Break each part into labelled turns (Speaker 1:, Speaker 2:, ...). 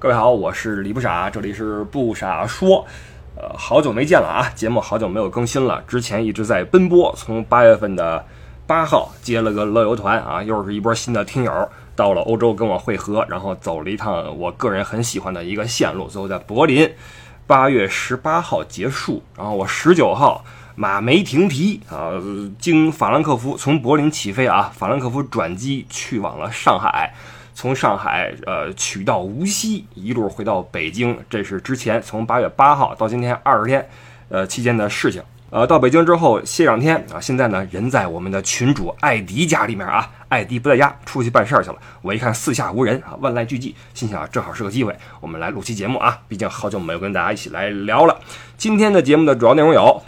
Speaker 1: 各位好，我是李不傻，这里是不傻说。呃，好久没见了啊，节目好久没有更新了。之前一直在奔波，从八月份的八号接了个乐游团啊，又是一波新的听友到了欧洲跟我会合，然后走了一趟我个人很喜欢的一个线路，最后在柏林八月十八号结束，然后我十九号马没停蹄啊，经法兰克福从柏林起飞啊，法兰克福转机去往了上海。从上海呃取到无锡，一路回到北京，这是之前从八月八号到今天二十天，呃期间的事情。呃，到北京之后歇两天啊，现在呢人在我们的群主艾迪家里面啊，艾迪不在家，出去办事儿去了。我一看四下无人啊，万籁俱寂，心想正好是个机会，我们来录期节目啊，毕竟好久没有跟大家一起来聊了。今天的节目的主要内容有，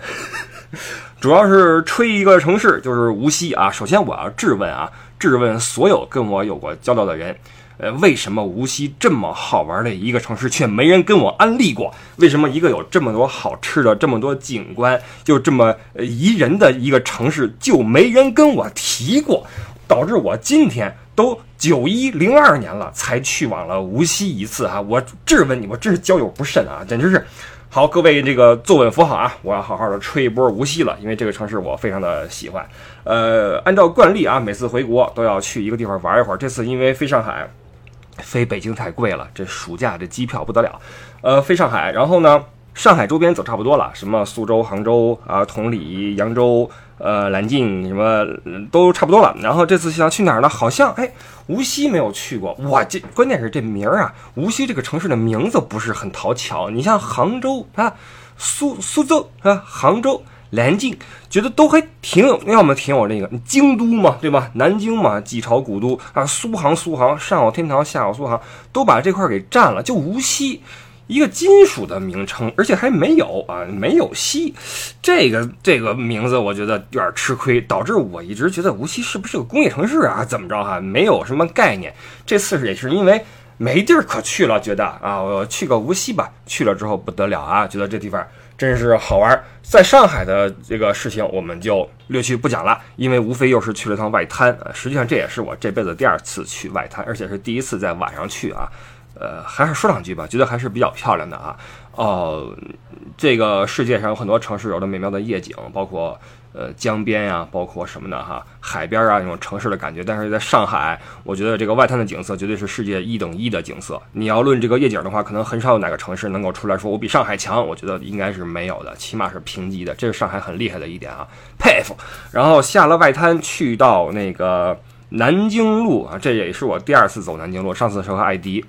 Speaker 1: 主要是吹一个城市，就是无锡啊。首先我要质问啊。质问所有跟我有过交道的人，呃，为什么无锡这么好玩的一个城市，却没人跟我安利过？为什么一个有这么多好吃的、这么多景观、就这么宜人的一个城市，就没人跟我提过？导致我今天都九一零二年了，才去往了无锡一次啊！我质问你，我真是交友不慎啊，简直是。好，各位这个坐稳扶好啊！我要好好的吹一波无锡了，因为这个城市我非常的喜欢。呃，按照惯例啊，每次回国都要去一个地方玩一会儿。这次因为飞上海，飞北京太贵了，这暑假这机票不得了。呃，飞上海，然后呢，上海周边走差不多了，什么苏州、杭州啊、同里、扬州。呃，南京什么都差不多了。然后这次想去哪儿呢？好像哎，无锡没有去过。哇，这关键是这名儿啊，无锡这个城市的名字不是很讨巧。你像杭州啊，苏苏州啊，杭州、南京，觉得都还挺有，要么挺有那个京都嘛，对吧？南京嘛，几朝古都啊，苏杭苏杭，上有天堂，下有苏杭，都把这块给占了，就无锡。一个金属的名称，而且还没有啊，没有锡，这个这个名字我觉得有点吃亏，导致我一直觉得无锡是不是个工业城市啊？怎么着哈？没有什么概念。这次也是因为没地儿可去了，觉得啊，我去个无锡吧。去了之后不得了啊，觉得这地方真是好玩。在上海的这个事情我们就略去不讲了，因为无非又是去了趟外滩。实际上这也是我这辈子第二次去外滩，而且是第一次在晚上去啊。呃，还是说两句吧，觉得还是比较漂亮的啊。哦，这个世界上有很多城市有着美妙的夜景，包括呃江边呀，包括什么的哈，海边啊那种城市的感觉。但是在上海，我觉得这个外滩的景色绝对是世界一等一的景色。你要论这个夜景的话，可能很少有哪个城市能够出来说我比上海强。我觉得应该是没有的，起码是平级的。这是上海很厉害的一点啊，佩服。然后下了外滩，去到那个南京路啊，这也是我第二次走南京路，上次是和艾迪。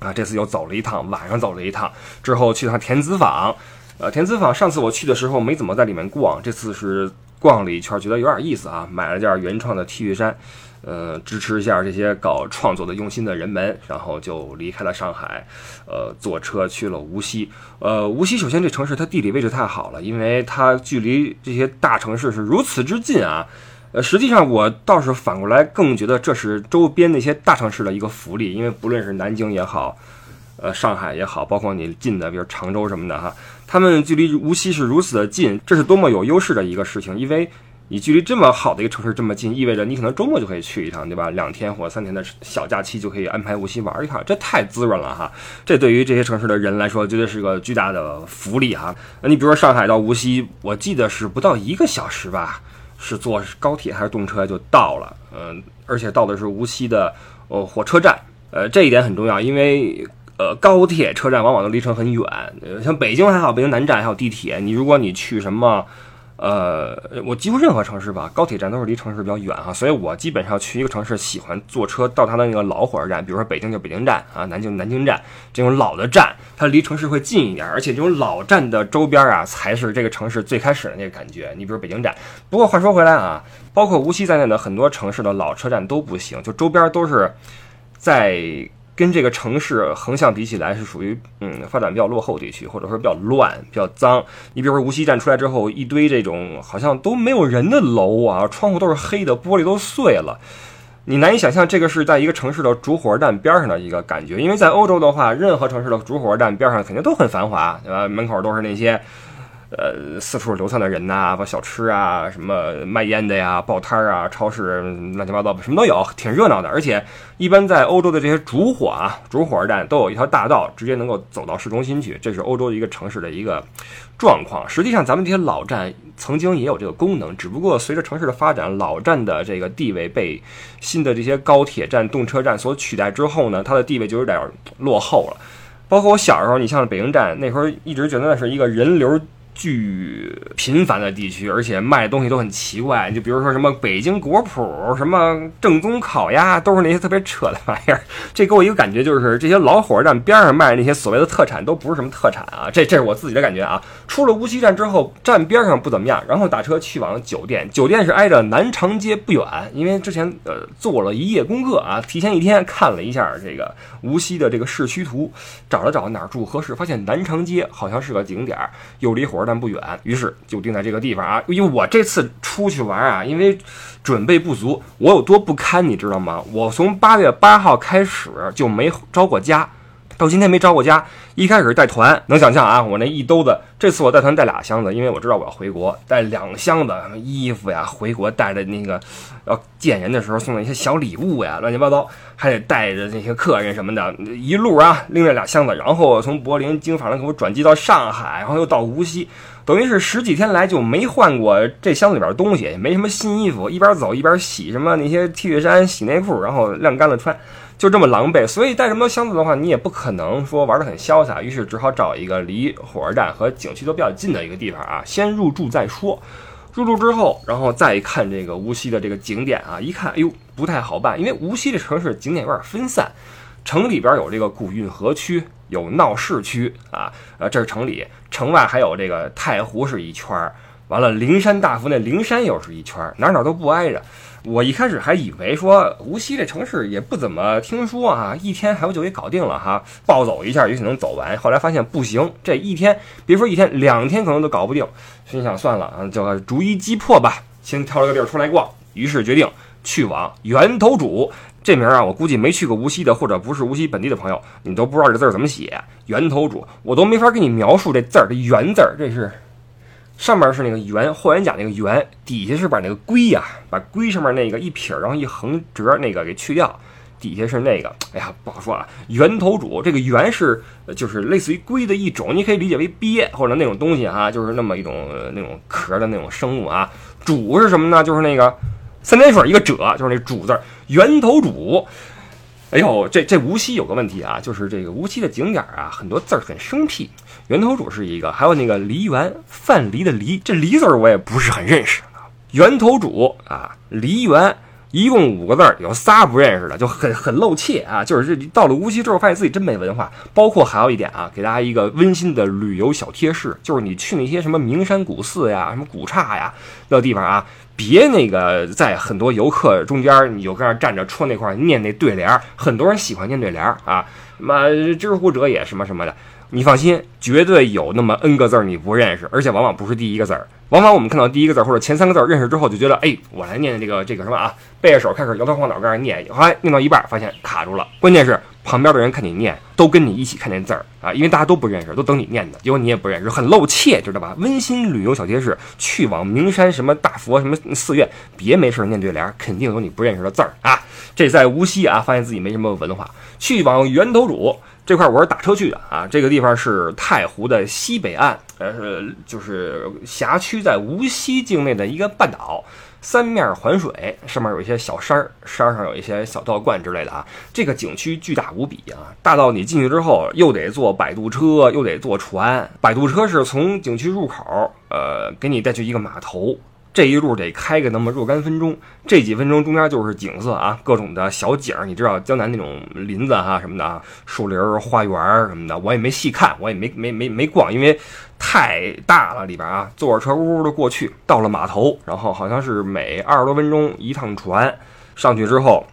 Speaker 1: 啊，这次又走了一趟，晚上走了一趟，之后去趟田子坊。呃，田子坊上次我去的时候没怎么在里面逛，这次是逛了一圈，觉得有点意思啊，买了件原创的 T 恤衫，呃，支持一下这些搞创作的用心的人们，然后就离开了上海，呃，坐车去了无锡。呃，无锡首先这城市它地理位置太好了，因为它距离这些大城市是如此之近啊。呃，实际上我倒是反过来更觉得这是周边那些大城市的一个福利，因为不论是南京也好，呃，上海也好，包括你近的，比如常州什么的哈，他们距离无锡是如此的近，这是多么有优势的一个事情。因为你距离这么好的一个城市这么近，意味着你可能周末就可以去一趟，对吧？两天或三天的小假期就可以安排无锡玩一趟，这太滋润了哈！这对于这些城市的人来说，绝对是个巨大的福利哈。那你比如说上海到无锡，我记得是不到一个小时吧。是坐高铁还是动车就到了，嗯，而且到的是无锡的呃火车站，呃，这一点很重要，因为呃高铁车站往往都离城很远，像北京还好，北京南站还有地铁，你如果你去什么。呃，我几乎任何城市吧，高铁站都是离城市比较远哈，所以我基本上去一个城市，喜欢坐车到它的那个老火车站，比如说北京就北京站啊，南京南京站这种老的站，它离城市会近一点，而且这种老站的周边啊，才是这个城市最开始的那个感觉。你比如北京站，不过话说回来啊，包括无锡在内的很多城市的老车站都不行，就周边都是在。跟这个城市横向比起来，是属于嗯发展比较落后地区，或者说比较乱、比较脏。你比如说无锡站出来之后，一堆这种好像都没有人的楼啊，窗户都是黑的，玻璃都碎了，你难以想象这个是在一个城市的主火车站边上的一个感觉。因为在欧洲的话，任何城市的主火车站边上肯定都很繁华，对吧？门口都是那些呃，四处流窜的人呐，把小吃啊，什么卖烟的呀，报摊儿啊，超市乱七八糟什么都有，挺热闹的。而且，一般在欧洲的这些主火啊，主火车站都有一条大道，直接能够走到市中心去。这是欧洲的一个城市的一个状况。实际上，咱们这些老站曾经也有这个功能，只不过随着城市的发展，老站的这个地位被新的这些高铁站、动车站所取代之后呢，它的地位就有点落后了。包括我小时候，你像北京站，那时候一直觉得那是一个人流。巨频繁的地区，而且卖的东西都很奇怪，就比如说什么北京果脯、什么正宗烤鸭，都是那些特别扯的玩意儿。这给我一个感觉，就是这些老火车站边上卖的那些所谓的特产，都不是什么特产啊。这这是我自己的感觉啊。出了无锡站之后，站边上不怎么样，然后打车去往酒店，酒店是挨着南长街不远。因为之前呃做了一夜功课啊，提前一天看了一下这个无锡的这个市区图，找了找哪儿住合适，发现南长街好像是个景点儿，又离火车站。不远，于是就定在这个地方啊。因为我这次出去玩啊，因为准备不足，我有多不堪，你知道吗？我从八月八号开始就没着过家。到今天没着过家，一开始带团，能想象啊，我那一兜子，这次我带团带俩箱子，因为我知道我要回国，带两箱子衣服呀，回国带着那个要见人的时候送的一些小礼物呀，乱七八糟，还得带着那些客人什么的，一路啊拎着俩箱子，然后从柏林经法兰克福转机到上海，然后又到无锡，等于是十几天来就没换过这箱子里边东西，也没什么新衣服，一边走一边洗什么那些 T 恤衫、洗内裤，然后晾干了穿。就这么狼狈，所以带这么多箱子的话，你也不可能说玩得很潇洒。于是只好找一个离火车站和景区都比较近的一个地方啊，先入住再说。入住之后，然后再看这个无锡的这个景点啊，一看，哎呦，不太好办，因为无锡这城市景点有点分散。城里边有这个古运河区，有闹市区啊，呃，这是城里；城外还有这个太湖是一圈儿，完了灵山大佛那灵山又是一圈儿，哪哪都不挨着。我一开始还以为说无锡这城市也不怎么听说啊，一天还不就给搞定了哈，暴走一下也许能走完。后来发现不行，这一天别说一天，两天可能都搞不定。心想算了啊，就逐一击破吧，先挑了个地儿出来逛。于是决定去往源头主这名啊，我估计没去过无锡的或者不是无锡本地的朋友，你都不知道这字怎么写。源头主，我都没法给你描述这字儿，这源字儿这是。上面是那个圆，霍元甲那个圆，底下是把那个龟呀，把龟上面那个一撇，然后一横折那个给去掉，底下是那个，哎呀，不好说啊。圆头主这个圆是就是类似于龟的一种，你可以理解为鳖或者那种东西啊，就是那么一种那种壳的那种生物啊。主是什么呢？就是那个三点水一个者，就是那主字，圆头主。哎呦，这这无锡有个问题啊，就是这个无锡的景点啊，很多字儿很生僻。源头主是一个，还有那个梨园，范蠡的梨，这梨字儿我也不是很认识。源头主啊，梨园，一共五个字儿，有仨不认识的，就很很露怯啊。就是这到了无锡之后，发现自己真没文化。包括还有一点啊，给大家一个温馨的旅游小贴士，就是你去那些什么名山古寺呀、什么古刹呀那地方啊。别那个在很多游客中间，你就搁那站着戳那块念那对联，很多人喜欢念对联啊，什么知乎者也什么什么的。你放心，绝对有那么 n 个字儿你不认识，而且往往不是第一个字儿。往往我们看到第一个字或者前三个字认识之后，就觉得哎，我来念这个这个什么啊，背着手开始摇头晃脑跟那念，后来念到一半发现卡住了。关键是 旁边的人看你念，都跟你一起看见字儿啊，因为大家都不认识，都等你念的，结果你也不认识，很露怯，知道吧？温馨旅游小贴士：去往名山什么大佛什么寺院，别没事念对联，肯定有你不认识的字儿啊。这在无锡啊，发现自己没什么文化，去往源头主。这块我是打车去的啊，这个地方是太湖的西北岸，呃，就是辖区在无锡境内的一个半岛，三面环水，上面有一些小山儿，山上有一些小道观之类的啊。这个景区巨大无比啊，大到你进去之后又得坐摆渡车，又得坐船。摆渡车是从景区入口，呃，给你带去一个码头。这一路得开个那么若干分钟，这几分钟中间就是景色啊，各种的小景儿，你知道江南那种林子哈什么的啊，树林、花园什么的，我也没细看，我也没没没没逛，因为太大了里边啊，坐着车呜呜的过去，到了码头，然后好像是每二十多分钟一趟船，上去之后，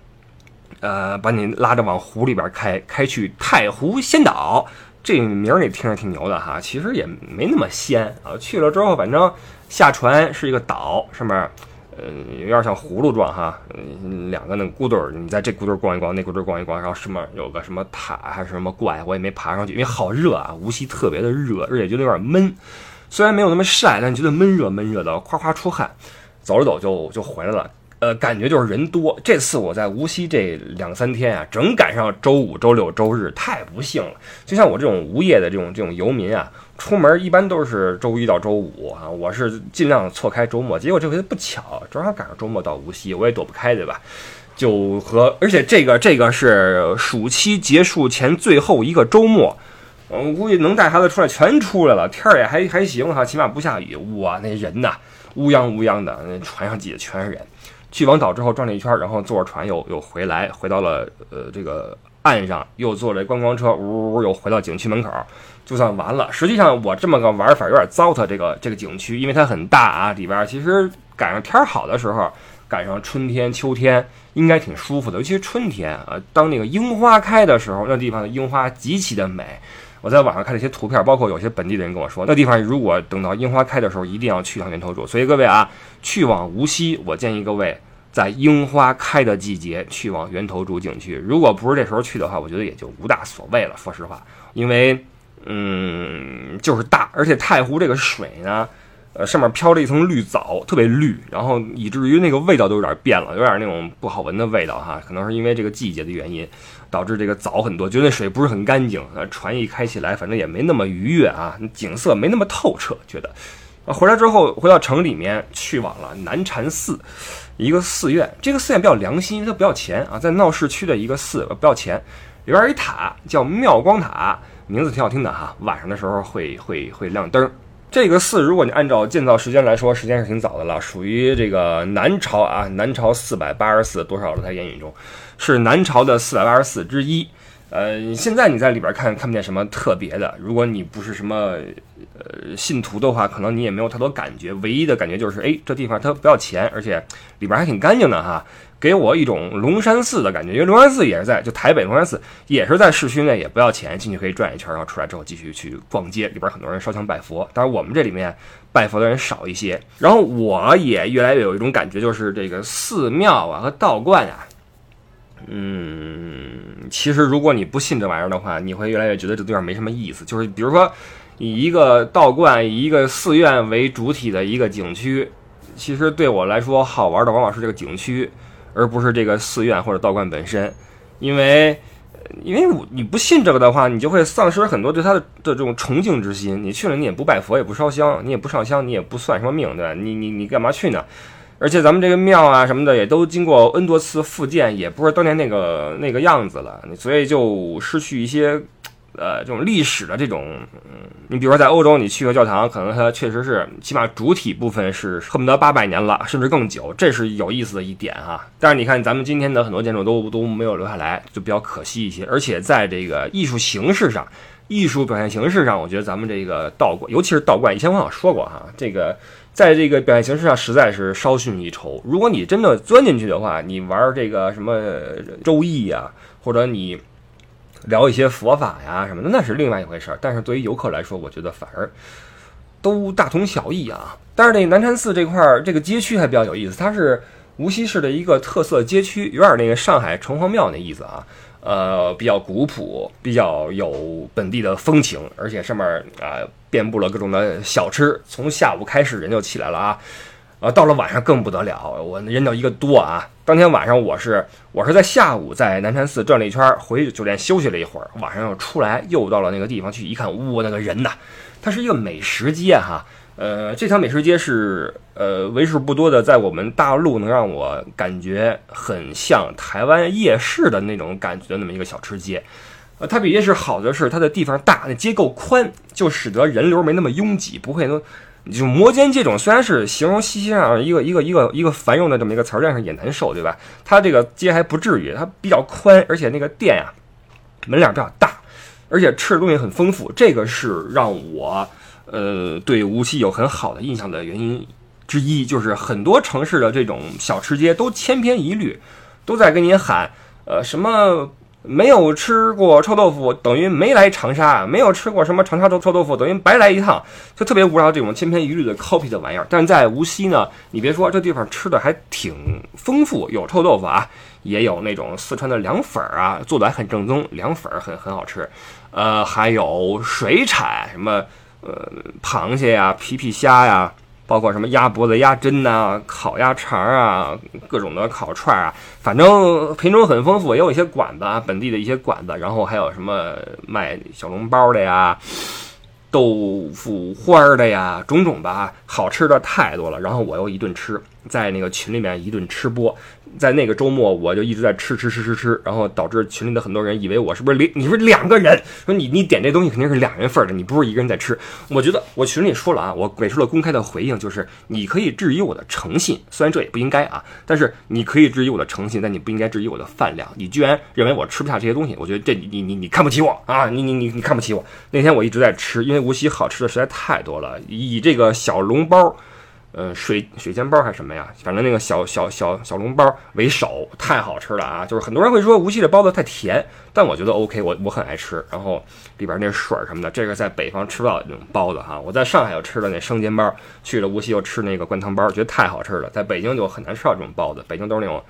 Speaker 1: 呃，把你拉着往湖里边开，开去太湖仙岛，这名儿你听着挺牛的哈，其实也没那么仙啊，去了之后反正。下船是一个岛，上面，呃，有点像葫芦状哈，两个那个墩儿，你在这墩儿逛一逛，那墩儿逛一逛，然后上面有个什么塔还是什么怪，我也没爬上去，因为好热啊，无锡特别的热，而且觉得有点闷。虽然没有那么晒，但觉得闷热闷热的，夸夸出汗，走着走就就回来了。呃，感觉就是人多。这次我在无锡这两三天啊，正赶上周五、周六、周日，太不幸了。就像我这种无业的这种这种游民啊，出门一般都是周一到周五啊，我是尽量错开周末。结果这回不巧，正好赶上周末到无锡，我也躲不开，对吧？就和而且这个这个是暑期结束前最后一个周末，我估计能带孩子出来全出来了，天儿也还还行哈，起码不下雨。哇，那人呐，乌泱乌泱的，那船上挤的全是人。去往岛之后转了一圈，然后坐着船又又回来，回到了呃这个岸上，又坐着观光车，呜呜呜又回到景区门口，就算完了。实际上我这么个玩法有点糟蹋这个这个景区，因为它很大啊，里边其实赶上天好的时候，赶上春天秋天应该挺舒服的，尤其是春天啊，当那个樱花开的时候，那地方的樱花极其的美。我在网上看了一些图片，包括有些本地的人跟我说，那地方如果等到樱花开的时候，一定要去趟源头渚。所以各位啊，去往无锡，我建议各位在樱花开的季节去往源头渚景区。如果不是这时候去的话，我觉得也就无大所谓了。说实话，因为嗯，就是大，而且太湖这个水呢，呃，上面飘着一层绿藻，特别绿，然后以至于那个味道都有点变了，有点那种不好闻的味道哈。可能是因为这个季节的原因。导致这个藻很多，觉得水不是很干净。船一开起来，反正也没那么愉悦啊，景色没那么透彻。觉得，啊，回来之后回到城里面，去往了南禅寺，一个寺院。这个寺院比较良心，因为它不要钱啊，在闹市区的一个寺，不要钱。里边有一塔叫妙光塔，名字挺好听的哈。晚上的时候会会会亮灯。这个寺，如果你按照建造时间来说，时间是挺早的了，属于这个南朝啊，南朝四百八十四多少了？在言语中。是南朝的四百八十四之一，呃，现在你在里边看看不见什么特别的。如果你不是什么呃信徒的话，可能你也没有太多感觉。唯一的感觉就是，哎，这地方它不要钱，而且里边还挺干净的哈，给我一种龙山寺的感觉。因为龙山寺也是在就台北龙山寺也是在市区内，也不要钱，进去可以转一圈，然后出来之后继续去逛街。里边很多人烧香拜佛，当然我们这里面拜佛的人少一些。然后我也越来越有一种感觉，就是这个寺庙啊和道观啊。嗯，其实如果你不信这玩意儿的话，你会越来越觉得这地方没什么意思。就是比如说，以一个道观、以一个寺院为主体的一个景区，其实对我来说好玩的往往是这个景区，而不是这个寺院或者道观本身。因为，因为你不信这个的话，你就会丧失很多对他的的这种崇敬之心。你去了，你也不拜佛，也不烧香，你也不上香，你也不算什么命，对吧？你你你干嘛去呢？而且咱们这个庙啊什么的也都经过 N 多次复建，也不是当年那个那个样子了，所以就失去一些，呃，这种历史的这种，嗯，你比如说在欧洲，你去个教堂，可能它确实是起码主体部分是恨不得八百年了，甚至更久，这是有意思的一点哈。但是你看咱们今天的很多建筑都都没有留下来，就比较可惜一些。而且在这个艺术形式上，艺术表现形式上，我觉得咱们这个道观，尤其是道观，以前我好像说过哈，这个。在这个表现形式上，实在是稍逊一筹。如果你真的钻进去的话，你玩这个什么周易呀，或者你聊一些佛法呀什么的，那是另外一回事儿。但是对于游客来说，我觉得反而都大同小异啊。但是那南禅寺这块儿，这个街区还比较有意思，它是无锡市的一个特色街区，有点那个上海城隍庙那意思啊。呃，比较古朴，比较有本地的风情，而且上面啊遍布了各种的小吃。从下午开始人就起来了啊，呃，到了晚上更不得了，我人叫一个多啊。当天晚上我是我是在下午在南禅寺转了一圈，回酒店休息了一会儿，晚上又出来，又到了那个地方去一看，哇，那个人呐，它是一个美食街哈。呃，这条美食街是呃为数不多的，在我们大陆能让我感觉很像台湾夜市的那种感觉的那么一个小吃街。呃，它比夜市好的是它的地方大，那街够宽，就使得人流没那么拥挤，不会说就摩肩接踵。虽然是形容西上一个一个一个一个繁荣的这么一个词儿，但是也难受，对吧？它这个街还不至于，它比较宽，而且那个店呀门脸比较大，而且吃的东西很丰富，这个是让我。呃，对无锡有很好的印象的原因之一，就是很多城市的这种小吃街都千篇一律，都在跟您喊，呃，什么没有吃过臭豆腐等于没来长沙，没有吃过什么长沙臭臭豆腐等于白来一趟，就特别无聊这种千篇一律的 copy 的玩意儿。但在无锡呢，你别说，这地方吃的还挺丰富，有臭豆腐啊，也有那种四川的凉粉儿啊，做的还很正宗，凉粉儿很很好吃，呃，还有水产什么。呃，螃蟹呀、皮皮虾呀，包括什么鸭脖子、鸭胗呐、烤鸭肠啊，各种的烤串啊，反正品种很丰富，也有一些馆子啊，本地的一些馆子，然后还有什么卖小笼包的呀。豆腐花的呀，种种吧，好吃的太多了。然后我又一顿吃，在那个群里面一顿吃播。在那个周末，我就一直在吃吃吃吃吃，然后导致群里的很多人以为我是不是两你是两个人，说你你点这东西肯定是两人份的，你不是一个人在吃。我觉得我群里说了啊，我给出了公开的回应，就是你可以质疑我的诚信，虽然这也不应该啊，但是你可以质疑我的诚信，但你不应该质疑我的饭量。你居然认为我吃不下这些东西，我觉得这你你你你看不起我啊，你你你你看不起我。那天我一直在吃，因为无锡好吃的实在太多了，以这个小笼包。呃，水水煎包还是什么呀？反正那个小小小小笼包为首，太好吃了啊！就是很多人会说无锡的包子太甜，但我觉得 OK，我我很爱吃。然后里边那水什么的，这个在北方吃不到那种包子哈。我在上海又吃了那生煎包，去了无锡又吃那个灌汤包，觉得太好吃了。在北京就很难吃到这种包子，北京都是那种。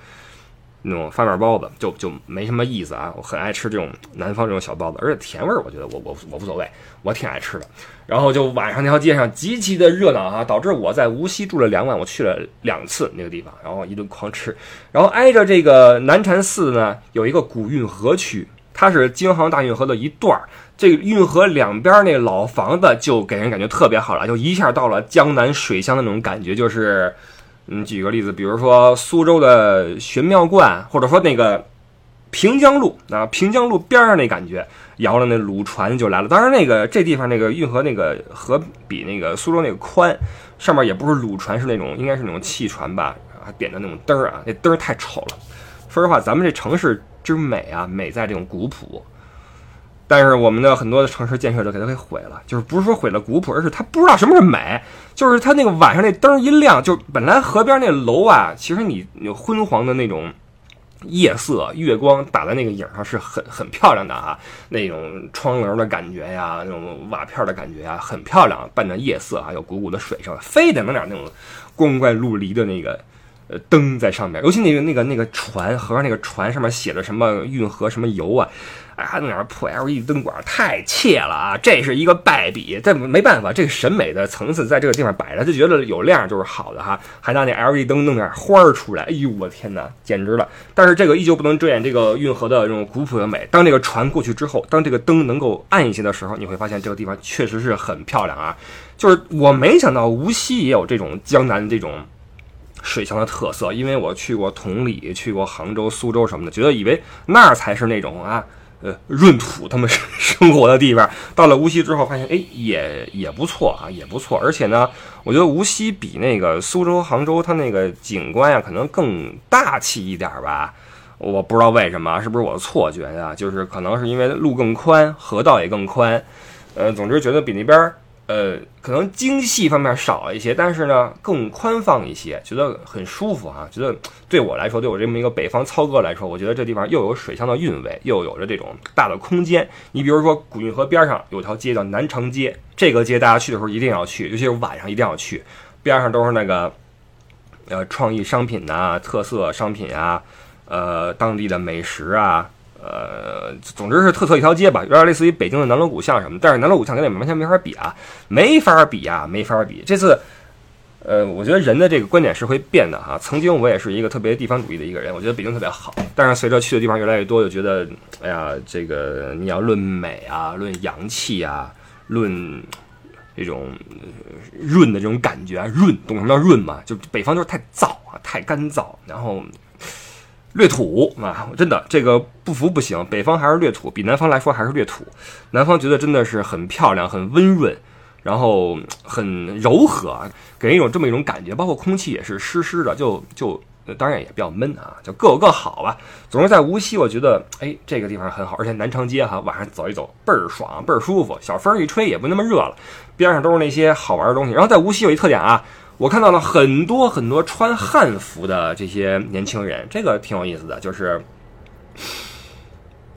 Speaker 1: 那种发面包子就就没什么意思啊！我很爱吃这种南方这种小包子，而且甜味儿，我觉得我我我无所谓，我挺爱吃的。然后就晚上那条街上极其的热闹啊，导致我在无锡住了两晚，我去了两次那个地方，然后一顿狂吃。然后挨着这个南禅寺呢，有一个古运河区，它是京杭大运河的一段儿。这个运河两边那老房子就给人感觉特别好了，就一下到了江南水乡的那种感觉，就是。嗯，举个例子，比如说苏州的玄妙观，或者说那个平江路啊，平江路边上那感觉，摇了那鲁船就来了。当然，那个这地方那个运河那个河比那个苏州那个宽，上面也不是鲁船，是那种应该是那种汽船吧，还点的那种灯儿啊，那灯儿太丑了。说实话，咱们这城市之美啊，美在这种古朴。但是我们的很多的城市建设者给它给毁了，就是不是说毁了古朴，而是他不知道什么是美。就是他那个晚上那灯一亮，就本来河边那楼啊，其实你有昏黄的那种夜色，月光打在那个影上是很 很漂亮的啊，那种窗棱的感觉呀，那种瓦片的感觉呀，很漂亮，伴着夜色啊，有鼓鼓的水声，非得弄点那种光怪陆离的那个。呃，灯在上面，尤其那个那个那个船，河上那个船上面写的什么运河什么游啊，啊，弄点破 LED 灯管，太怯了啊！这是一个败笔，这没办法，这个审美的层次在这个地方摆着，就觉得有亮就是好的哈，还拿那 LED 灯弄点花儿出来，哎呦我天哪，简直了！但是这个依旧不能遮掩这个运河的这种古朴的美。当这个船过去之后，当这个灯能够暗一些的时候，你会发现这个地方确实是很漂亮啊！就是我没想到无锡也有这种江南这种。水乡的特色，因为我去过同里，去过杭州、苏州什么的，觉得以为那儿才是那种啊，呃，闰土他们 生活的地方。到了无锡之后，发现哎，也也不错啊，也不错。而且呢，我觉得无锡比那个苏州、杭州，它那个景观呀，可能更大气一点吧。我不知道为什么，是不是我的错觉呀？就是可能是因为路更宽，河道也更宽。呃，总之觉得比那边。呃，可能精细方面少一些，但是呢更宽放一些，觉得很舒服哈。觉得对我来说，对我这么一个北方操哥来说，我觉得这地方又有水乡的韵味，又有着这种大的空间。你比如说古运河边上有条街叫南长街，这个街大家去的时候一定要去，尤其是晚上一定要去。边上都是那个呃创意商品呐、特色商品啊、呃当地的美食啊。呃，总之是特色一条街吧，有点类似于北京的南锣鼓巷什么，但是南锣鼓巷跟那完全没法比啊，没法比啊，没法比。这次，呃，我觉得人的这个观点是会变的哈。曾经我也是一个特别地方主义的一个人，我觉得北京特别好，但是随着去的地方越来越多，就觉得，哎呀，这个你要论美啊，论洋气啊，论这种润的这种感觉啊，润，懂什么叫润吗？就北方就是太燥啊，太干燥，然后。略土啊，真的这个不服不行。北方还是略土，比南方来说还是略土。南方觉得真的是很漂亮，很温润，然后很柔和，给人一种这么一种感觉。包括空气也是湿湿的，就就当然也比较闷啊，就各有各好吧。总之在无锡，我觉得哎这个地方很好，而且南长街哈晚上走一走倍儿爽，倍儿舒服，小风一吹也不那么热了，边上都是那些好玩的东西。然后在无锡有一特点啊。我看到了很多很多穿汉服的这些年轻人，这个挺有意思的。就是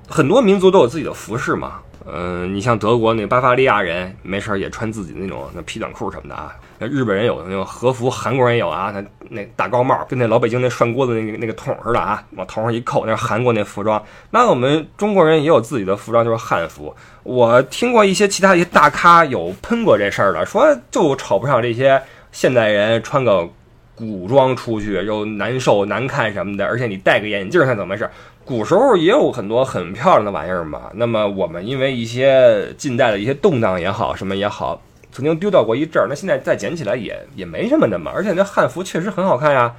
Speaker 1: 很多民族都有自己的服饰嘛，嗯，你像德国那巴伐利亚人，没事儿也穿自己那种那皮短裤什么的啊。那日本人有那种和服，韩国人有啊，那那大高帽，跟那老北京那涮锅子那个那个桶似的啊，往头上一扣，那是韩国那服装。那我们中国人也有自己的服装，就是汉服。我听过一些其他一些大咖有喷过这事儿的，说就瞅不上这些现代人穿个古装出去又难受难看什么的，而且你戴个眼镜，看怎么回事？古时候也有很多很漂亮的玩意儿嘛。那么我们因为一些近代的一些动荡也好，什么也好。曾经丢掉过一阵儿，那现在再捡起来也也没什么的嘛。而且那汉服确实很好看呀，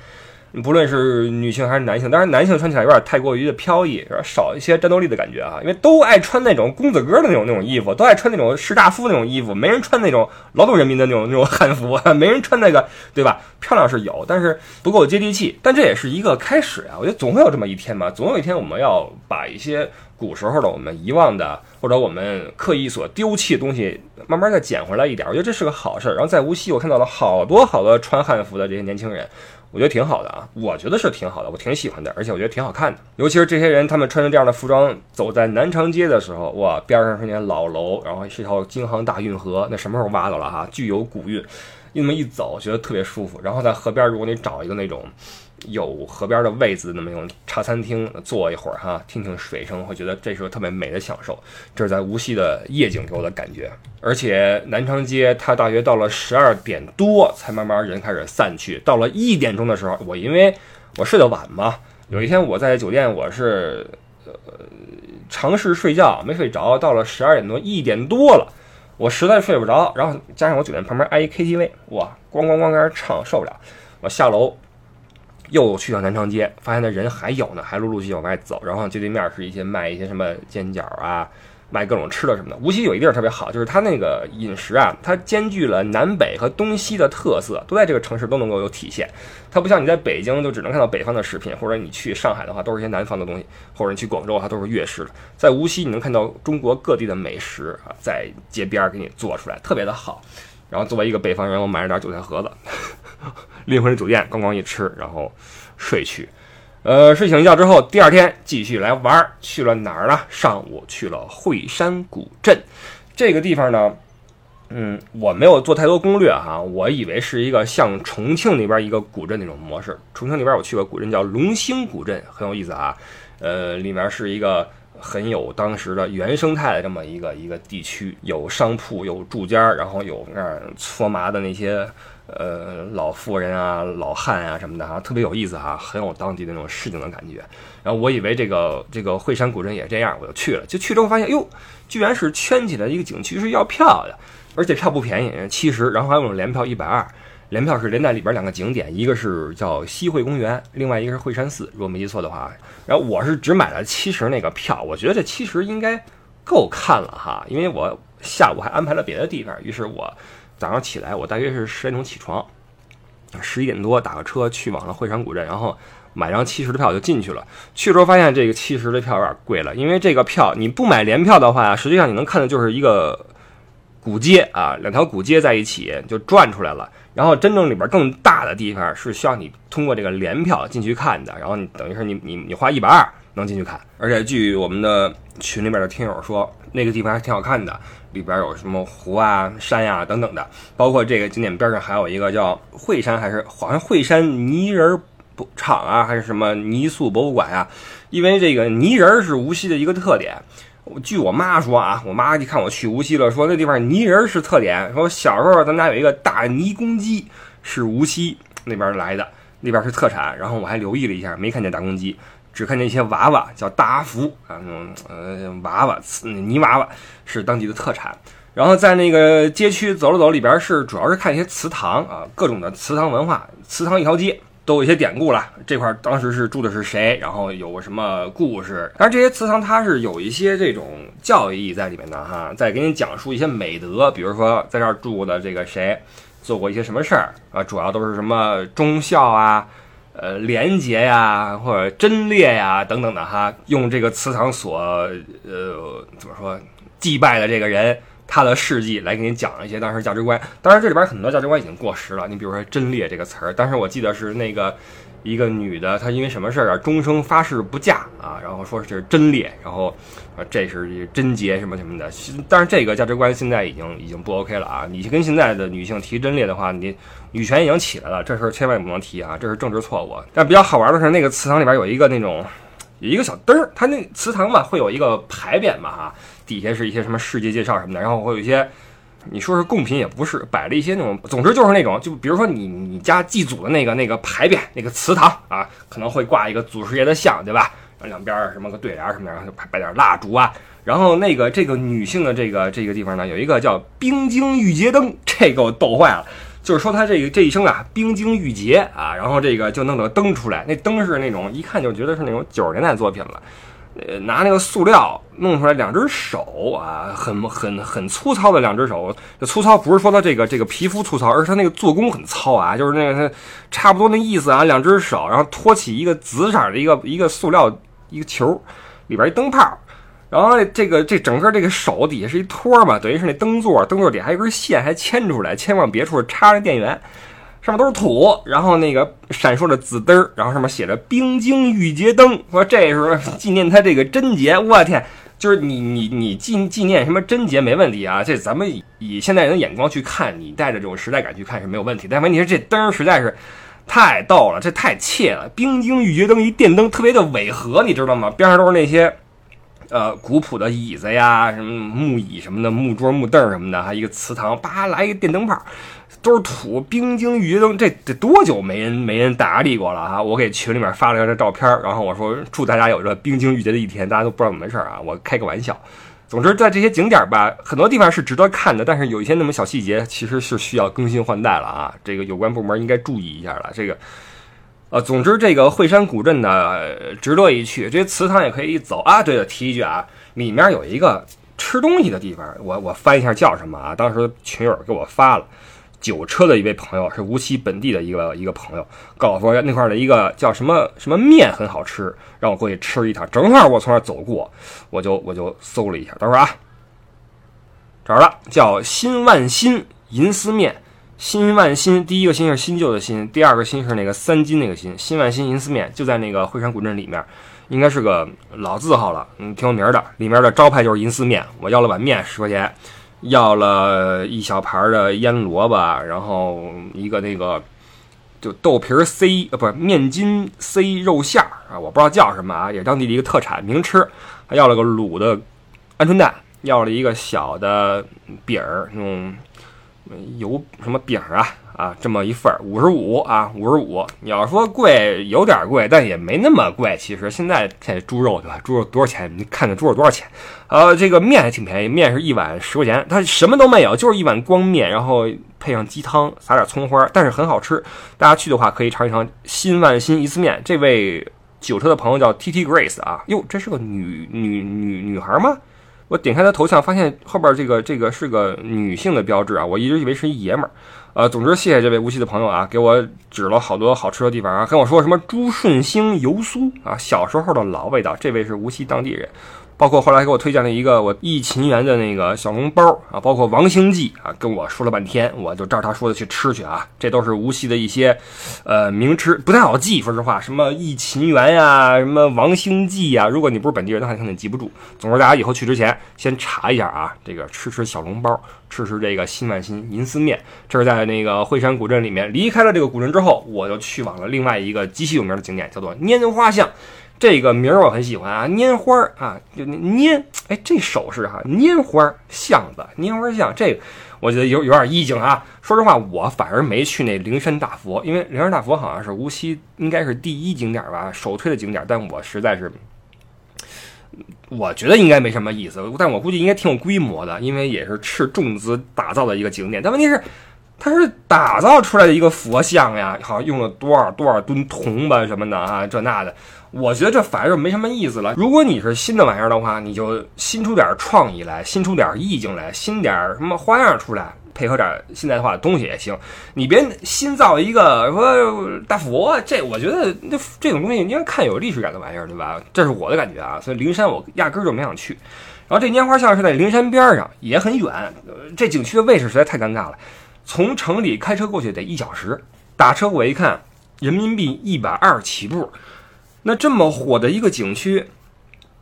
Speaker 1: 不论是女性还是男性，当然男性穿起来有点太过于的飘逸，少一些战斗力的感觉啊。因为都爱穿那种公子哥的那种那种衣服，都爱穿那种士大夫那种衣服，没人穿那种劳动人民的那种那种汉服，没人穿那个，对吧？漂亮是有，但是不够接地气。但这也是一个开始啊，我觉得总会有这么一天嘛，总有一天我们要把一些。古时候的我们遗忘的，或者我们刻意所丢弃的东西，慢慢再捡回来一点，我觉得这是个好事儿。然后在无锡，我看到了好多好多穿汉服的这些年轻人，我觉得挺好的啊，我觉得是挺好的，我挺喜欢的，而且我觉得挺好看的。尤其是这些人，他们穿着这样的服装走在南长街的时候，哇，边上是那老楼，然后是一条京杭大运河，那什么时候挖的了哈？具有古韵，那么一走，觉得特别舒服。然后在河边，如果你找一个那种。有河边的位子，那么种茶餐厅坐一会儿哈，听听水声，会觉得这是个特别美的享受。这是在无锡的夜景给我的感觉。而且南昌街，它大约到了十二点多才慢慢人开始散去。到了一点钟的时候，我因为我睡得晚嘛，有一天我在酒店，我是呃尝试睡觉没睡着，到了十二点多一点多了，我实在睡不着，然后加上我酒店旁边挨一 KTV，哇，咣咣咣开始唱，受不了，我下楼。又去到南昌街，发现那人还有呢，还陆陆续续往外走。然后街对面是一些卖一些什么煎饺啊，卖各种吃的什么的。无锡有一地儿特别好，就是它那个饮食啊，它兼具了南北和东西的特色，都在这个城市都能够有体现。它不像你在北京就只能看到北方的食品，或者你去上海的话都是一些南方的东西，或者你去广州它都是粤式的。在无锡你能看到中国各地的美食啊，在街边给你做出来，特别的好。然后作为一个北方人，我买了点韭菜盒子。拎回酒店，咣咣一吃，然后睡去。呃，睡醒一觉之后，第二天继续来玩儿，去了哪儿呢？上午去了惠山古镇，这个地方呢，嗯，我没有做太多攻略哈，我以为是一个像重庆那边一个古镇那种模式。重庆那边我去过古镇叫龙兴古镇，很有意思啊。呃，里面是一个很有当时的原生态的这么一个一个地区，有商铺，有住家，然后有那搓麻的那些。呃，老妇人啊，老汉啊什么的哈，特别有意思哈，很有当地那种市井的感觉。然后我以为这个这个惠山古镇也这样，我就去了。就去之后发现，哟，居然是圈起来一个景区是要票的，而且票不便宜，七十。然后还有种联票一百二，联票是连在里边两个景点，一个是叫西汇公园，另外一个是惠山寺，如果没记错的话。然后我是只买了七十那个票，我觉得这七十应该够看了哈，因为我下午还安排了别的地方，于是我。早上起来，我大约是十点钟起床，十一点多打个车去往了惠山古镇，然后买张七十的票就进去了。去的时候发现这个七十的票有点贵了，因为这个票你不买联票的话，实际上你能看的就是一个古街啊，两条古街在一起就转出来了。然后真正里边更大的地方是需要你通过这个联票进去看的，然后你等于是你你你花一百二能进去看。而且据我们的群里边的听友说，那个地方还挺好看的。里边有什么湖啊、山呀等等的，包括这个景点边上还有一个叫惠山，还是好像惠山泥人厂啊，还是什么泥塑博物馆呀？因为这个泥人是无锡的一个特点。据我妈说啊，我妈一看我去无锡了，说那地方泥人是特点。说小时候咱家有一个大泥公鸡，是无锡那边来的，那边是特产。然后我还留意了一下，没看见大公鸡。只看见一些娃娃，叫大阿福啊，那种呃娃娃，泥娃娃是当地的特产。然后在那个街区走了走，里边是主要是看一些祠堂啊，各种的祠堂文化。祠堂一条街都有一些典故了，这块当时是住的是谁，然后有什么故事。但是这些祠堂它是有一些这种教育意义在里面的哈，在给你讲述一些美德，比如说在这儿住的这个谁做过一些什么事儿啊，主要都是什么忠孝啊。呃，廉洁呀，或者贞烈呀，等等的哈，用这个祠堂所呃怎么说祭拜的这个人他的事迹来给你讲一些当时价值观。当然这里边很多价值观已经过时了。你比如说“贞烈”这个词儿，当时我记得是那个一个女的，她因为什么事儿啊，终生发誓不嫁啊，然后说是贞烈，然后啊，这是贞洁什么什么的。但是这个价值观现在已经已经不 OK 了啊！你跟现在的女性提贞烈的话，你女权已经起来了，这事儿千万不能提啊，这是政治错误。但比较好玩的是，那个祠堂里边有一个那种有一个小灯儿，它那祠堂嘛会有一个牌匾嘛哈，底下是一些什么世界介绍什么的，然后会有一些。你说是贡品也不是，摆了一些那种，总之就是那种，就比如说你你家祭祖的那个那个牌匾，那个祠堂啊，可能会挂一个祖师爷的像，对吧？然后两边什么个对联什么的，然后就摆点蜡烛啊。然后那个这个女性的这个这个地方呢，有一个叫冰晶玉洁灯，这给我逗坏了。就是说他这个这一生啊，冰晶玉洁啊，然后这个就弄个灯出来，那灯是那种一看就觉得是那种九十年代作品了。呃，拿那个塑料弄出来两只手啊，很很很粗糙的两只手。这粗糙不是说它这个这个皮肤粗糙，而是它那个做工很糙啊，就是那个它差不多那意思啊。两只手，然后托起一个紫色的一个一个塑料一个球，里边一灯泡，然后这个这整个这个手底下是一托嘛，等于是那灯座，灯座底下还有根线还牵出来，牵往别处插着电源。上面都是土，然后那个闪烁着紫灯儿，然后上面写着“冰晶玉洁灯”。说这时候纪念他这个贞洁，我天，就是你你你纪纪念什么贞洁没问题啊？这咱们以现代人的眼光去看，你带着这种时代感去看是没有问题。但问题是这灯实在是太逗了，这太切了。冰晶玉洁灯一电灯特别的违和，你知道吗？边上都是那些呃古朴的椅子呀，什么木椅什么的，木桌木凳什么的，还一个祠堂，叭来一个电灯泡。都是土，冰晶玉洁，这得多久没人没人打理过了啊！我给群里面发了个这照片，然后我说祝大家有这冰晶玉洁的一天，大家都不知道怎么回事啊！我开个玩笑。总之，在这些景点吧，很多地方是值得看的，但是有一些那么小细节，其实是需要更新换代了啊！这个有关部门应该注意一下了。这个，呃，总之这个惠山古镇呢，值得一去，这些祠堂也可以一走啊。对了，提一句啊，里面有一个吃东西的地方，我我翻一下叫什么啊？当时群友给我发了。酒车的一位朋友是无锡本地的一个一个朋友，告诉我那块的一个叫什么什么面很好吃，让我过去吃一趟。正好我从那儿走过，我就我就搜了一下，等会儿啊，找着了，叫新万新银丝面。新万新，第一个新是新旧的新，第二个新是那个三金那个新。新万新银丝面就在那个惠山古镇里面，应该是个老字号了，嗯，挺有名的。里面的招牌就是银丝面，我要了碗面十块钱。要了一小盘的腌萝卜，然后一个那个就豆皮儿塞呃不是面筋塞肉馅儿啊，我不知道叫什么啊，也是当地的一个特产名吃。还要了个卤的鹌鹑蛋，要了一个小的饼儿，那种油什么饼儿啊。啊，这么一份儿五十五啊，五十五。你要说贵，有点贵，但也没那么贵。其实现在这猪肉对吧？猪肉多少钱？你看看猪肉多少钱？呃，这个面还挺便宜，面是一碗十块钱。它什么都没有，就是一碗光面，然后配上鸡汤，撒点葱花，但是很好吃。大家去的话可以尝一尝新万新一次面。这位酒车的朋友叫 T T Grace 啊，哟，这是个女女女女孩吗？我点开她头像，发现后边这个这个是个女性的标志啊，我一直以为是一爷们儿。呃，总之谢谢这位无锡的朋友啊，给我指了好多好吃的地方啊，跟我说什么朱顺兴油酥啊，小时候的老味道。这位是无锡当地人。包括后来给我推荐了一个我忆秦园的那个小笼包啊，包括王兴记啊，跟我说了半天，我就照他说的去吃去啊。这都是无锡的一些呃名吃，不太好记，说实话，什么忆秦园呀，什么王兴记呀，如果你不是本地人的话，你肯定记不住。总之，大家以后去之前先查一下啊，这个吃吃小笼包，吃吃这个新万新银丝面。这是在那个惠山古镇里面，离开了这个古镇之后，我就去往了另外一个极其有名的景点，叫做拈花巷。这个名儿我很喜欢啊，拈花啊，就拈，哎，这手势哈，拈花巷子，拈花巷，这个我觉得有有点意境啊。说实话，我反而没去那灵山大佛，因为灵山大佛好像是无锡应该是第一景点吧，首推的景点，但我实在是，我觉得应该没什么意思，但我估计应该挺有规模的，因为也是斥重资打造的一个景点。但问题是，它是打造出来的一个佛像呀，好像用了多少多少吨铜吧什么的啊，这那的。我觉得这反正就没什么意思了。如果你是新的玩意儿的话，你就新出点创意来，新出点意境来，新点什么花样出来，配合点现代化的东西也行。你别新造一个说大佛，这我觉得那这种东西应该看有历史感的玩意儿，对吧？这是我的感觉啊。所以灵山我压根儿就没想去。然后这拈花巷是在灵山边上，也很远。这景区的位置实在太尴尬了，从城里开车过去得一小时，打车我一看。人民币一百二起步。那这么火的一个景区，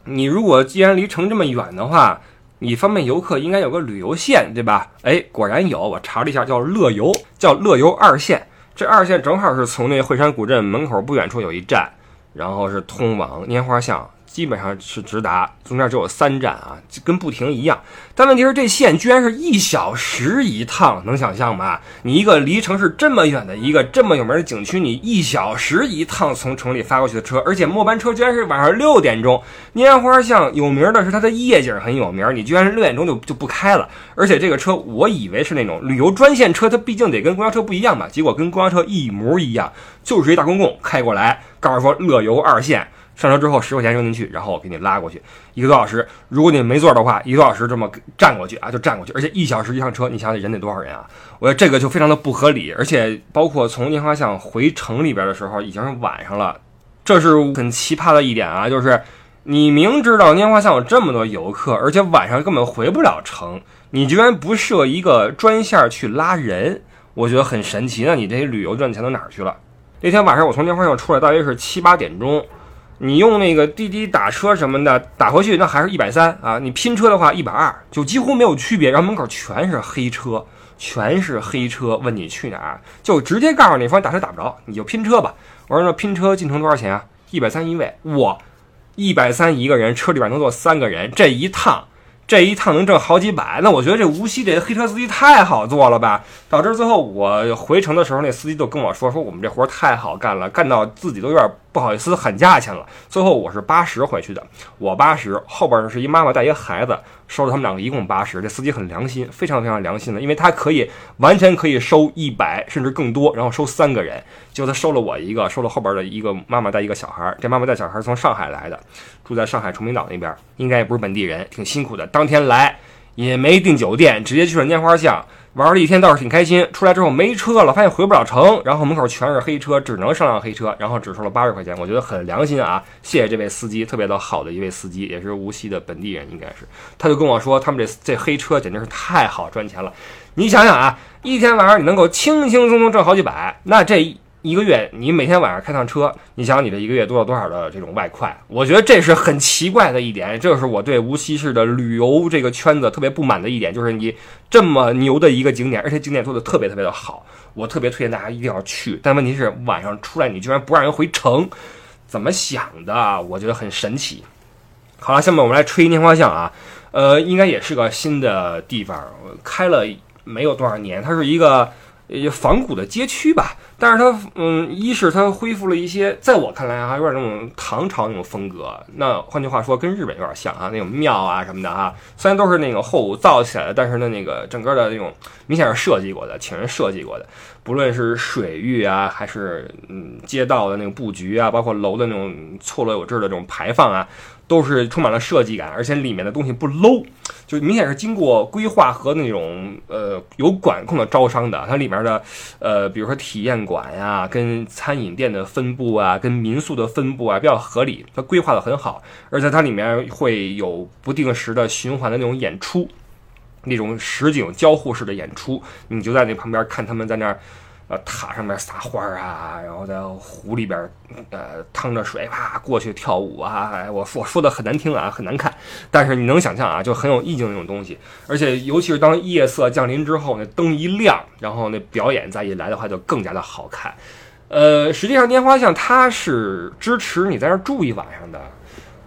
Speaker 1: 你如果既然离城这么远的话，你方便游客应该有个旅游线，对吧？哎，果然有，我查了一下，叫乐游，叫乐游二线。这二线正好是从那惠山古镇门口不远处有一站，然后是通往拈花巷。基本上是直达，中间只有三站啊，跟不停一样。但问题是这线居然是一小时一趟，能想象吗？你一个离城市这么远的一个这么有名的景区，你一小时一趟从城里发过去的车，而且末班车居然是晚上六点钟。拈花巷有名的是它的夜景很有名，你居然是六点钟就就不开了。而且这个车我以为是那种旅游专线车，它毕竟得跟公交车不一样嘛，结果跟公交车一模一样，就是一大公共开过来，告诉说乐游二线。上车之后十块钱扔进去，然后我给你拉过去一个多小时。如果你没座的话，一个多小时这么站过去啊，就站过去。而且一小时一趟车，你想想人得多少人啊？我觉得这个就非常的不合理。而且包括从拈花巷回城里边的时候，已经是晚上了，这是很奇葩的一点啊！就是你明知道拈花巷有这么多游客，而且晚上根本回不了城，你居然不设一个专线去拉人，我觉得很神奇。那你这些旅游赚钱都哪儿去了？那天晚上我从拈花巷出来，大约是七八点钟。你用那个滴滴打车什么的打回去，那还是一百三啊！你拼车的话一百二，就几乎没有区别。然后门口全是黑车，全是黑车，问你去哪儿，就直接告诉你说打车打不着，你就拼车吧。我说那拼车进城多少钱啊？一百三一位，我，一百三一个人，车里边能坐三个人，这一趟。这一趟能挣好几百，那我觉得这无锡这黑车司机太好做了吧？导致最后我回城的时候，那司机就跟我说说我们这活太好干了，干到自己都有点不好意思喊价钱了。最后我是八十回去的，我八十，后边是一妈妈带一个孩子。收了他们两个一共八十，这司机很良心，非常非常良心的，因为他可以完全可以收一百甚至更多，然后收三个人，结果他收了我一个，收了后边的一个妈妈带一个小孩，这妈妈带小孩从上海来的，住在上海崇明岛那边，应该也不是本地人，挺辛苦的，当天来也没订酒店，直接去了拈花巷。玩了一天倒是挺开心，出来之后没车了，发现回不了城，然后门口全是黑车，只能上辆黑车，然后只收了八十块钱，我觉得很良心啊，谢谢这位司机，特别的好的一位司机，也是无锡的本地人，应该是，他就跟我说，他们这这黑车简直是太好赚钱了，你想想啊，一天晚上你能够轻轻松松挣好几百，那这。一个月，你每天晚上开趟车，你想你这一个月多了多少的这种外快？我觉得这是很奇怪的一点，这是我对无锡市的旅游这个圈子特别不满的一点，就是你这么牛的一个景点，而且景点做的特别特别的好，我特别推荐大家一定要去。但问题是晚上出来你居然不让人回城，怎么想的？我觉得很神奇。好了，下面我们来吹拈花巷啊，呃，应该也是个新的地方，开了没有多少年，它是一个。仿古的街区吧，但是它，嗯，一是它恢复了一些，在我看来啊，有点那种唐朝那种风格。那换句话说，跟日本有点像啊，那种庙啊什么的哈。虽然都是那个后造起来的，但是呢，那个整个的那种明显是设计过的，请人设计过的。不论是水域啊，还是嗯街道的那个布局啊，包括楼的那种错落有致的这种排放啊。都是充满了设计感，而且里面的东西不 low，就明显是经过规划和那种呃有管控的招商的。它里面的呃，比如说体验馆呀，跟餐饮店的分布啊，跟民宿的分布啊比较合理，它规划的很好。而且它里面会有不定时的循环的那种演出，那种实景交互式的演出，你就在那旁边看他们在那儿。呃，塔上面撒花啊，然后在湖里边，呃，趟着水，啪过去跳舞啊！哎，我我说的很难听啊，很难看，但是你能想象啊，就很有意境那种东西。而且，尤其是当夜色降临之后，那灯一亮，然后那表演再一来的话，就更加的好看。呃，实际上拈花巷它是支持你在那儿住一晚上的。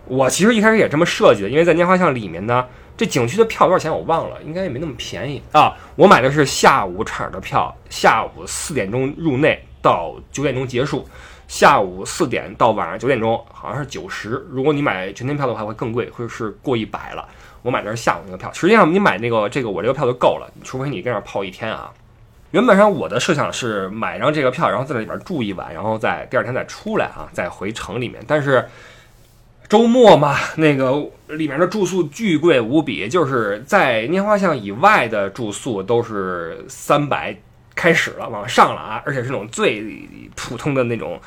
Speaker 1: 我其实一开始也这么设计的，因为在拈花巷里面呢。这景区的票多少钱？我忘了，应该也没那么便宜啊。我买的是下午场的票，下午四点钟入内到九点钟结束，下午四点到晚上九点钟，好像是九十。如果你买全天票的话，会更贵，会是过一百了。我买的是下午那个票，实际上你买那个这个我这个票就够了，除非你跟那儿泡一天啊。原本上我的设想是买张这个票，然后在里边住一晚，然后再第二天再出来啊，再回城里面，但是。周末嘛，那个里面的住宿巨贵无比，就是在拈花巷以外的住宿都是三百开始了，往上了啊，而且是那种最普通的那种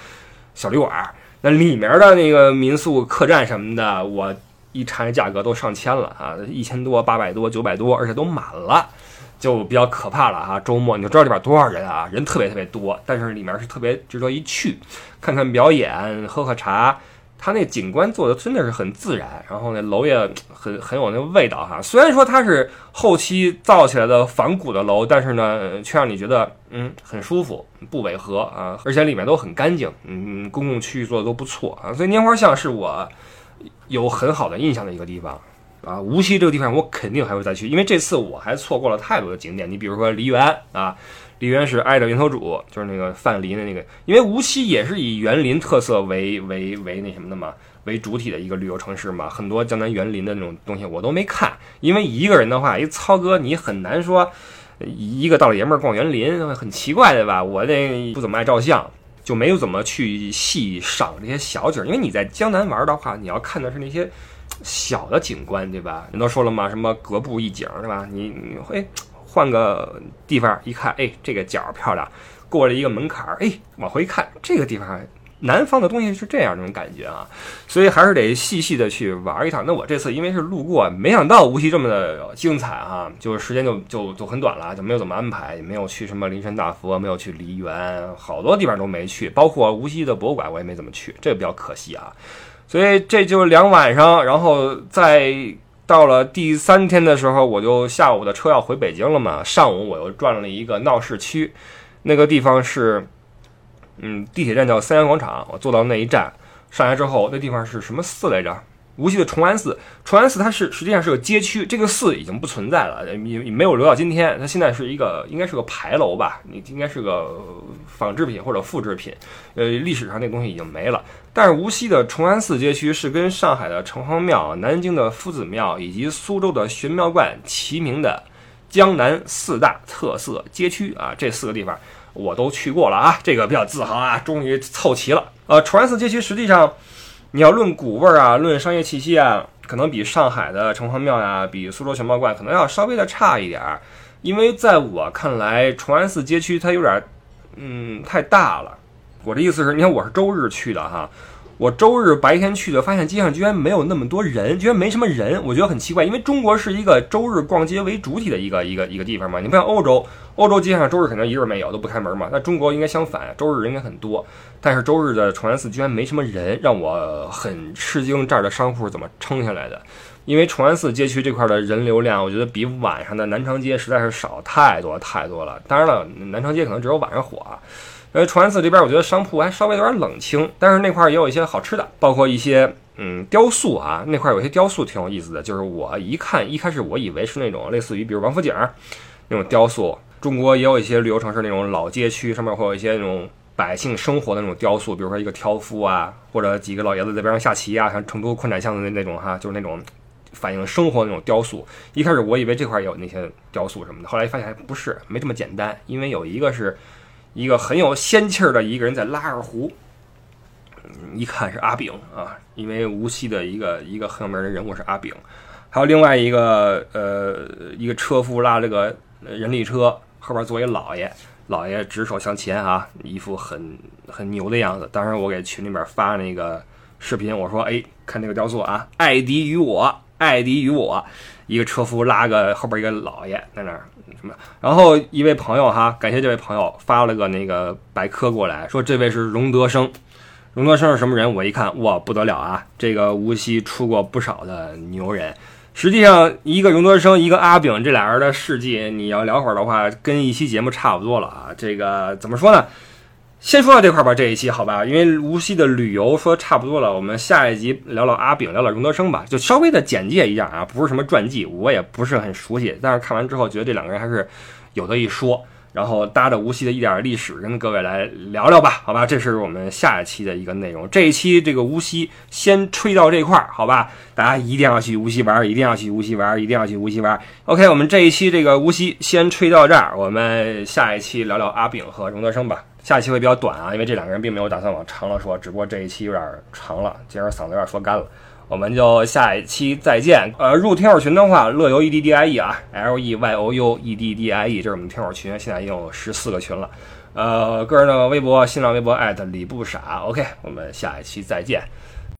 Speaker 1: 小旅馆。那里面的那个民宿、客栈什么的，我一查价格都上千了啊，一千多、八百多、九百多，而且都满了。就比较可怕了哈。周末你就知道里边多少人啊，人特别特别多，但是里面是特别值得一去，看看表演，喝喝茶。它那景观做的真的是很自然，然后那楼也很很有那个味道哈。虽然说它是后期造起来的仿古的楼，但是呢，却让你觉得嗯很舒服，不违和啊，而且里面都很干净，嗯，公共区域做的都不错啊。所以拈花巷是我有很好的印象的一个地方。啊，无锡这个地方我肯定还会再去，因为这次我还错过了太多的景点。你比如说梨园啊，梨园是挨着源头主，就是那个范蠡的那个，因为无锡也是以园林特色为为为那什么的嘛，为主体的一个旅游城市嘛。很多江南园林的那种东西我都没看，因为一个人的话，一操哥你很难说一个大老爷们儿逛园林，很奇怪对吧？我这不怎么爱照相，就没有怎么去细赏这些小景。因为你在江南玩的话，你要看的是那些。小的景观，对吧？人都说了嘛，什么隔步一景，对吧？你你会换个地方一看，哎，这个角漂亮，过了一个门槛儿，哎，往回看，这个地方南方的东西是这样那种感觉啊，所以还是得细细的去玩一趟。那我这次因为是路过，没想到无锡这么的精彩啊，就是时间就就就很短了，就没有怎么安排，也没有去什么灵山大佛，没有去梨园，好多地方都没去，包括无锡的博物馆我也没怎么去，这个比较可惜啊。所以这就两晚上，然后在到了第三天的时候，我就下午的车要回北京了嘛。上午我又转了一个闹市区，那个地方是，嗯，地铁站叫三元广场。我坐到那一站，上来之后，那地方是什么寺来着？无锡的崇安寺，崇安寺它是实际上是个街区，这个寺已经不存在了，也也没有留到今天。它现在是一个应该是个牌楼吧，你应该是个仿制品或者复制品，呃，历史上那东西已经没了。但是无锡的崇安寺街区是跟上海的城隍庙、南京的夫子庙以及苏州的玄妙观齐名的江南四大特色街区啊，这四个地方我都去过了啊，这个比较自豪啊，终于凑齐了。呃，崇安寺街区实际上。你要论古味儿啊，论商业气息啊，可能比上海的城隍庙呀，比苏州玄妙观可能要稍微的差一点儿。因为在我看来，崇安寺街区它有点，嗯，太大了。我的意思是，你看我是周日去的哈。我周日白天去的，发现街上居然没有那么多人，居然没什么人，我觉得很奇怪。因为中国是一个周日逛街为主体的一个一个一个地方嘛，你不像欧洲，欧洲街上周日肯定一个人没有，都不开门嘛。那中国应该相反，周日人应该很多。但是周日的崇安寺居然没什么人，让我很吃惊。这儿的商铺怎么撑下来的？因为崇安寺街区这块的人流量，我觉得比晚上的南长街实在是少太多太多了。当然了，南长街可能只有晚上火。因为崇安寺这边，我觉得商铺还稍微有点冷清，但是那块也有一些好吃的，包括一些嗯雕塑啊，那块有些雕塑挺有意思的。就是我一看，一开始我以为是那种类似于比如王府井那种雕塑。中国也有一些旅游城市那种老街区，上面会有一些那种百姓生活的那种雕塑，比如说一个挑夫啊，或者几个老爷子在边上下棋啊，像成都宽窄巷的那那种哈，就是那种反映生活的那种雕塑。一开始我以为这块也有那些雕塑什么的，后来发现还不是，没这么简单，因为有一个是。一个很有仙气儿的一个人在拉二胡，一看是阿炳啊，因为无锡的一个一个很有名的人物是阿炳，还有另外一个呃一个车夫拉这个人力车，后边坐一老爷，老爷指手向前啊，一副很很牛的样子。当时我给群里面发那个视频，我说哎，看这个雕塑啊，艾迪与我，艾迪与我，一个车夫拉个后边一个老爷在那儿。什么？然后一位朋友哈，感谢这位朋友发了个那个百科过来，说这位是荣德生。荣德生是什么人？我一看，哇，不得了啊！这个无锡出过不少的牛人。实际上，一个荣德生，一个阿炳，这俩人的事迹，你要聊会儿的话，跟一期节目差不多了啊。这个怎么说呢？先说到这块吧，这一期好吧，因为无锡的旅游说差不多了，我们下一集聊聊阿炳，聊聊荣德生吧，就稍微的简介一下啊，不是什么传记，我也不是很熟悉，但是看完之后觉得这两个人还是有的一说，然后搭着无锡的一点历史跟各位来聊聊吧，好吧，这是我们下一期的一个内容，这一期这个无锡先吹到这块儿，好吧，大家一定要去无锡玩，一定要去无锡玩，一定要去无锡玩，OK，我们这一期这个无锡先吹到这儿，我们下一期聊聊阿炳和荣德生吧。下一期会比较短啊，因为这两个人并没有打算往长了说，只不过这一期有点长了，今儿嗓子有点说干了，我们就下一期再见。呃，入听友群的话，乐游 E D D I E 啊，L E Y O U E D D I E，这是我们听友群，现在已经有十四个群了。呃，个人的微博、新浪微博艾特李不傻，OK，我们下一期再见。